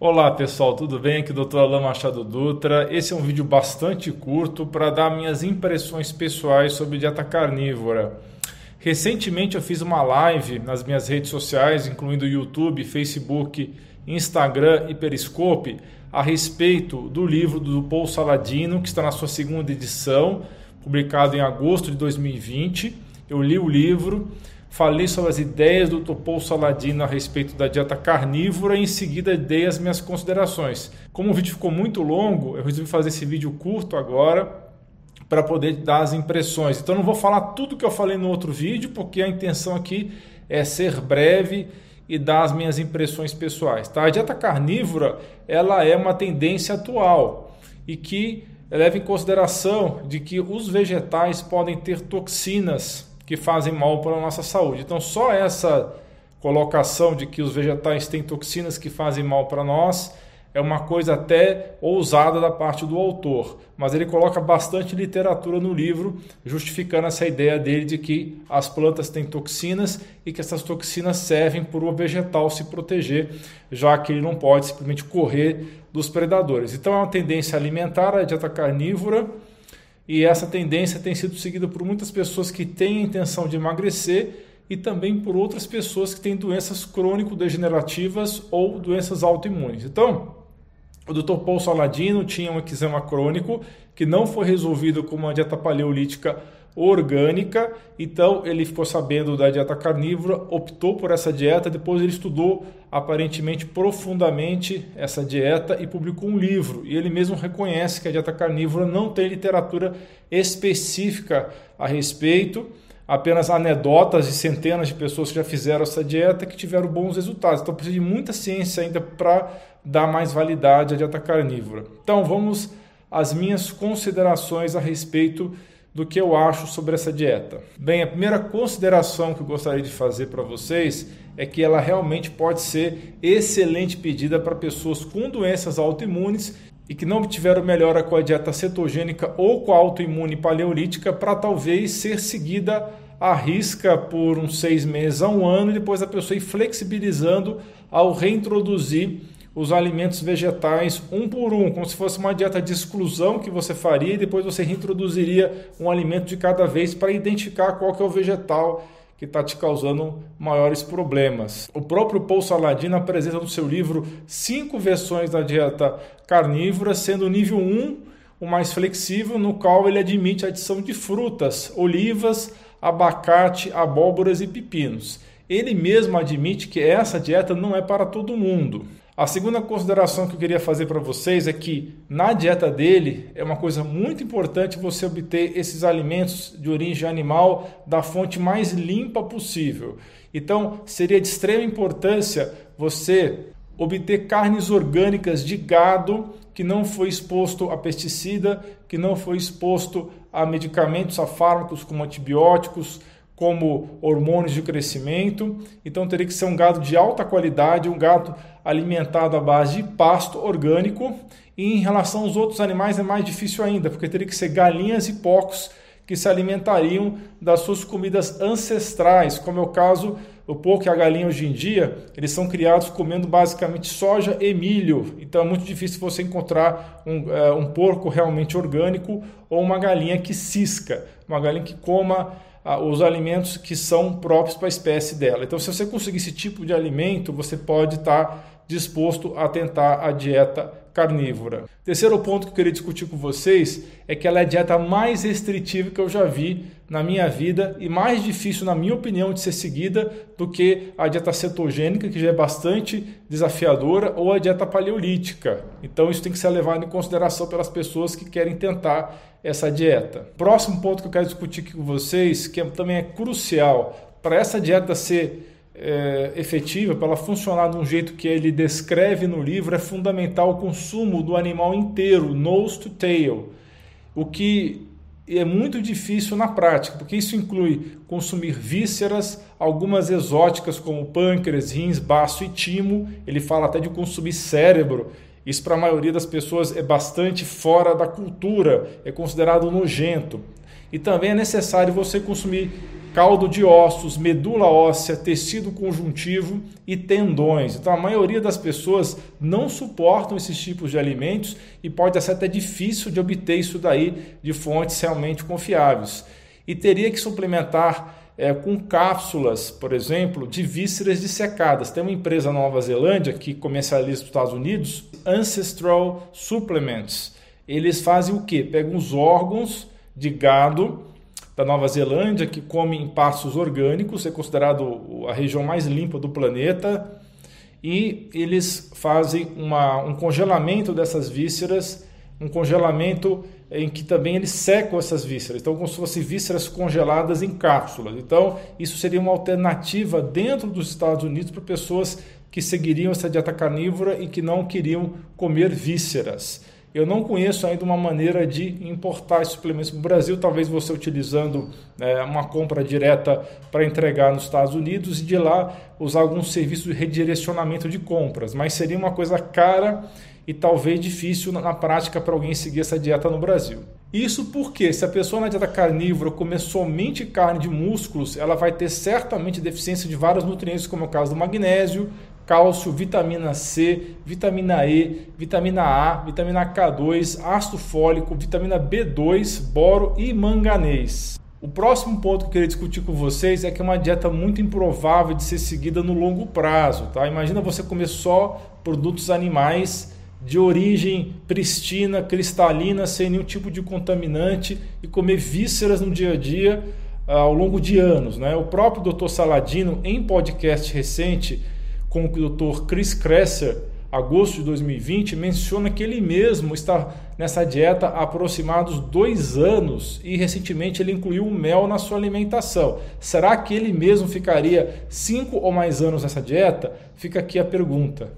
Olá pessoal, tudo bem? Aqui é o Dr. Alain Machado Dutra. Esse é um vídeo bastante curto para dar minhas impressões pessoais sobre dieta carnívora. Recentemente eu fiz uma live nas minhas redes sociais, incluindo YouTube, Facebook, Instagram e Periscope, a respeito do livro do Paul Saladino, que está na sua segunda edição, publicado em agosto de 2020. Eu li o livro falei sobre as ideias do Topol Saladino a respeito da dieta carnívora e em seguida dei as minhas considerações. Como o vídeo ficou muito longo, eu resolvi fazer esse vídeo curto agora para poder dar as impressões. Então não vou falar tudo que eu falei no outro vídeo, porque a intenção aqui é ser breve e dar as minhas impressões pessoais. Tá? A dieta carnívora ela é uma tendência atual e que leva em consideração de que os vegetais podem ter toxinas que fazem mal para a nossa saúde. Então, só essa colocação de que os vegetais têm toxinas que fazem mal para nós é uma coisa até ousada da parte do autor, mas ele coloca bastante literatura no livro justificando essa ideia dele de que as plantas têm toxinas e que essas toxinas servem para o vegetal se proteger, já que ele não pode simplesmente correr dos predadores. Então é uma tendência alimentar, a dieta carnívora, e essa tendência tem sido seguida por muitas pessoas que têm a intenção de emagrecer e também por outras pessoas que têm doenças crônico-degenerativas ou doenças autoimunes. Então, o Dr. Paul Saladino tinha um eczema crônico que não foi resolvido com uma dieta paleolítica orgânica. Então ele ficou sabendo da dieta carnívora, optou por essa dieta, depois ele estudou aparentemente profundamente essa dieta e publicou um livro. E ele mesmo reconhece que a dieta carnívora não tem literatura específica a respeito, apenas anedotas de centenas de pessoas que já fizeram essa dieta que tiveram bons resultados. Então precisa de muita ciência ainda para dar mais validade à dieta carnívora. Então vamos às minhas considerações a respeito do que eu acho sobre essa dieta. Bem, a primeira consideração que eu gostaria de fazer para vocês é que ela realmente pode ser excelente pedida para pessoas com doenças autoimunes e que não obtiveram melhora com a dieta cetogênica ou com a autoimune paleolítica para talvez ser seguida à risca por uns seis meses a um ano e depois a pessoa ir flexibilizando ao reintroduzir os alimentos vegetais um por um, como se fosse uma dieta de exclusão que você faria e depois você reintroduziria um alimento de cada vez para identificar qual que é o vegetal que está te causando maiores problemas. O próprio Paul Saladino apresenta no seu livro cinco versões da dieta carnívora, sendo o nível 1 o mais flexível, no qual ele admite a adição de frutas, olivas, abacate, abóboras e pepinos. Ele mesmo admite que essa dieta não é para todo mundo. A segunda consideração que eu queria fazer para vocês é que na dieta dele é uma coisa muito importante você obter esses alimentos de origem animal da fonte mais limpa possível. Então, seria de extrema importância você obter carnes orgânicas de gado que não foi exposto a pesticida, que não foi exposto a medicamentos, a fármacos como antibióticos, como hormônios de crescimento. Então teria que ser um gado de alta qualidade, um gado alimentado à base de pasto orgânico. E em relação aos outros animais é mais difícil ainda, porque teria que ser galinhas e porcos que se alimentariam das suas comidas ancestrais, como é o caso o porco e a galinha hoje em dia, eles são criados comendo basicamente soja e milho. Então é muito difícil você encontrar um, é, um porco realmente orgânico ou uma galinha que cisca, uma galinha que coma os alimentos que são próprios para a espécie dela. Então, se você conseguir esse tipo de alimento, você pode estar disposto a tentar a dieta carnívora. Terceiro ponto que eu queria discutir com vocês é que ela é a dieta mais restritiva que eu já vi na minha vida e mais difícil, na minha opinião, de ser seguida do que a dieta cetogênica, que já é bastante desafiadora, ou a dieta paleolítica. Então, isso tem que ser levado em consideração pelas pessoas que querem tentar essa dieta. Próximo ponto que eu quero discutir aqui com vocês, que é, também é crucial para essa dieta ser é, efetiva, para ela funcionar de um jeito que ele descreve no livro, é fundamental o consumo do animal inteiro, nose to tail. O que é muito difícil na prática, porque isso inclui consumir vísceras, algumas exóticas como pâncreas, rins, baço e timo. Ele fala até de consumir cérebro. Isso para a maioria das pessoas é bastante fora da cultura, é considerado nojento. E também é necessário você consumir caldo de ossos, medula óssea, tecido conjuntivo e tendões. Então a maioria das pessoas não suportam esses tipos de alimentos e pode ser até difícil de obter isso daí de fontes realmente confiáveis. E teria que suplementar é, com cápsulas, por exemplo, de vísceras dissecadas. Tem uma empresa na Nova Zelândia que comercializa nos Estados Unidos, Ancestral Supplements. Eles fazem o quê? Pegam os órgãos de gado da Nova Zelândia, que come em pastos orgânicos, é considerado a região mais limpa do planeta, e eles fazem uma, um congelamento dessas vísceras, um congelamento em que também eles secam essas vísceras, então como se fossem vísceras congeladas em cápsulas. Então, isso seria uma alternativa dentro dos Estados Unidos para pessoas que seguiriam essa dieta carnívora e que não queriam comer vísceras. Eu não conheço ainda uma maneira de importar esses suplementos para o Brasil, talvez você utilizando é, uma compra direta para entregar nos Estados Unidos e de lá usar algum serviço de redirecionamento de compras, mas seria uma coisa cara e talvez difícil na prática para alguém seguir essa dieta no Brasil. Isso porque se a pessoa na dieta carnívora comer somente carne de músculos, ela vai ter certamente deficiência de vários nutrientes, como é o caso do magnésio, cálcio, vitamina C, vitamina E, vitamina A, vitamina K2, ácido fólico, vitamina B2, boro e manganês. O próximo ponto que eu queria discutir com vocês é que é uma dieta muito improvável de ser seguida no longo prazo. Tá? Imagina você comer só produtos animais de origem pristina, cristalina, sem nenhum tipo de contaminante e comer vísceras no dia a dia uh, ao longo de anos. Né? O próprio Dr. Saladino, em podcast recente, com o Dr. Chris Kresser, agosto de 2020, menciona que ele mesmo está nessa dieta há aproximados dois anos e recentemente ele incluiu o mel na sua alimentação. Será que ele mesmo ficaria cinco ou mais anos nessa dieta? Fica aqui a pergunta.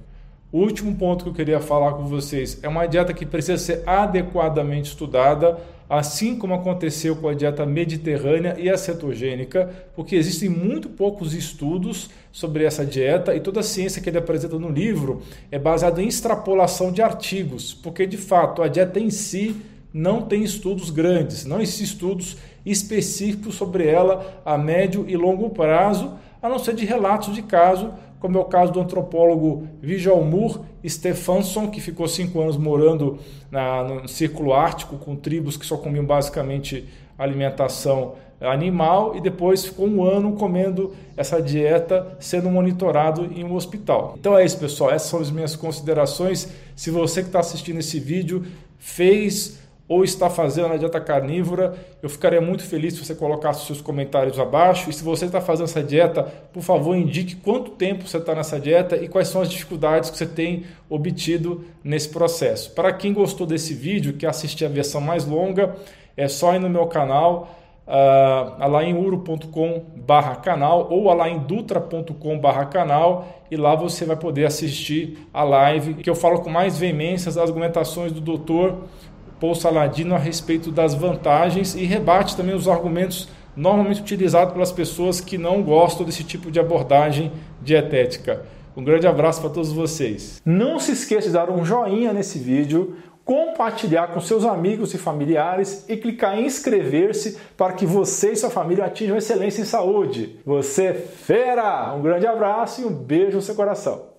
O último ponto que eu queria falar com vocês é uma dieta que precisa ser adequadamente estudada, assim como aconteceu com a dieta mediterrânea e a cetogênica, porque existem muito poucos estudos sobre essa dieta e toda a ciência que ele apresenta no livro é baseada em extrapolação de artigos, porque de fato a dieta em si não tem estudos grandes, não existem estudos específicos sobre ela a médio e longo prazo, a não ser de relatos de caso como é o caso do antropólogo Vijalmur Stefansson, que ficou cinco anos morando na, no Círculo Ártico com tribos que só comiam basicamente alimentação animal e depois ficou um ano comendo essa dieta, sendo monitorado em um hospital. Então é isso, pessoal. Essas são as minhas considerações. Se você que está assistindo esse vídeo fez ou está fazendo a dieta carnívora, eu ficaria muito feliz se você colocasse seus comentários abaixo. E se você está fazendo essa dieta, por favor, indique quanto tempo você está nessa dieta e quais são as dificuldades que você tem obtido nesse processo. Para quem gostou desse vídeo, quer assistir a versão mais longa, é só ir no meu canal, uh, alainuro.com barra canal ou alaindutra.com barra canal e lá você vai poder assistir a live que eu falo com mais veemências das argumentações do doutor Paul Saladino a respeito das vantagens e rebate também os argumentos normalmente utilizados pelas pessoas que não gostam desse tipo de abordagem dietética. Um grande abraço para todos vocês. Não se esqueça de dar um joinha nesse vídeo, compartilhar com seus amigos e familiares e clicar em inscrever-se para que você e sua família atinjam excelência em saúde. Você é fera! Um grande abraço e um beijo no seu coração.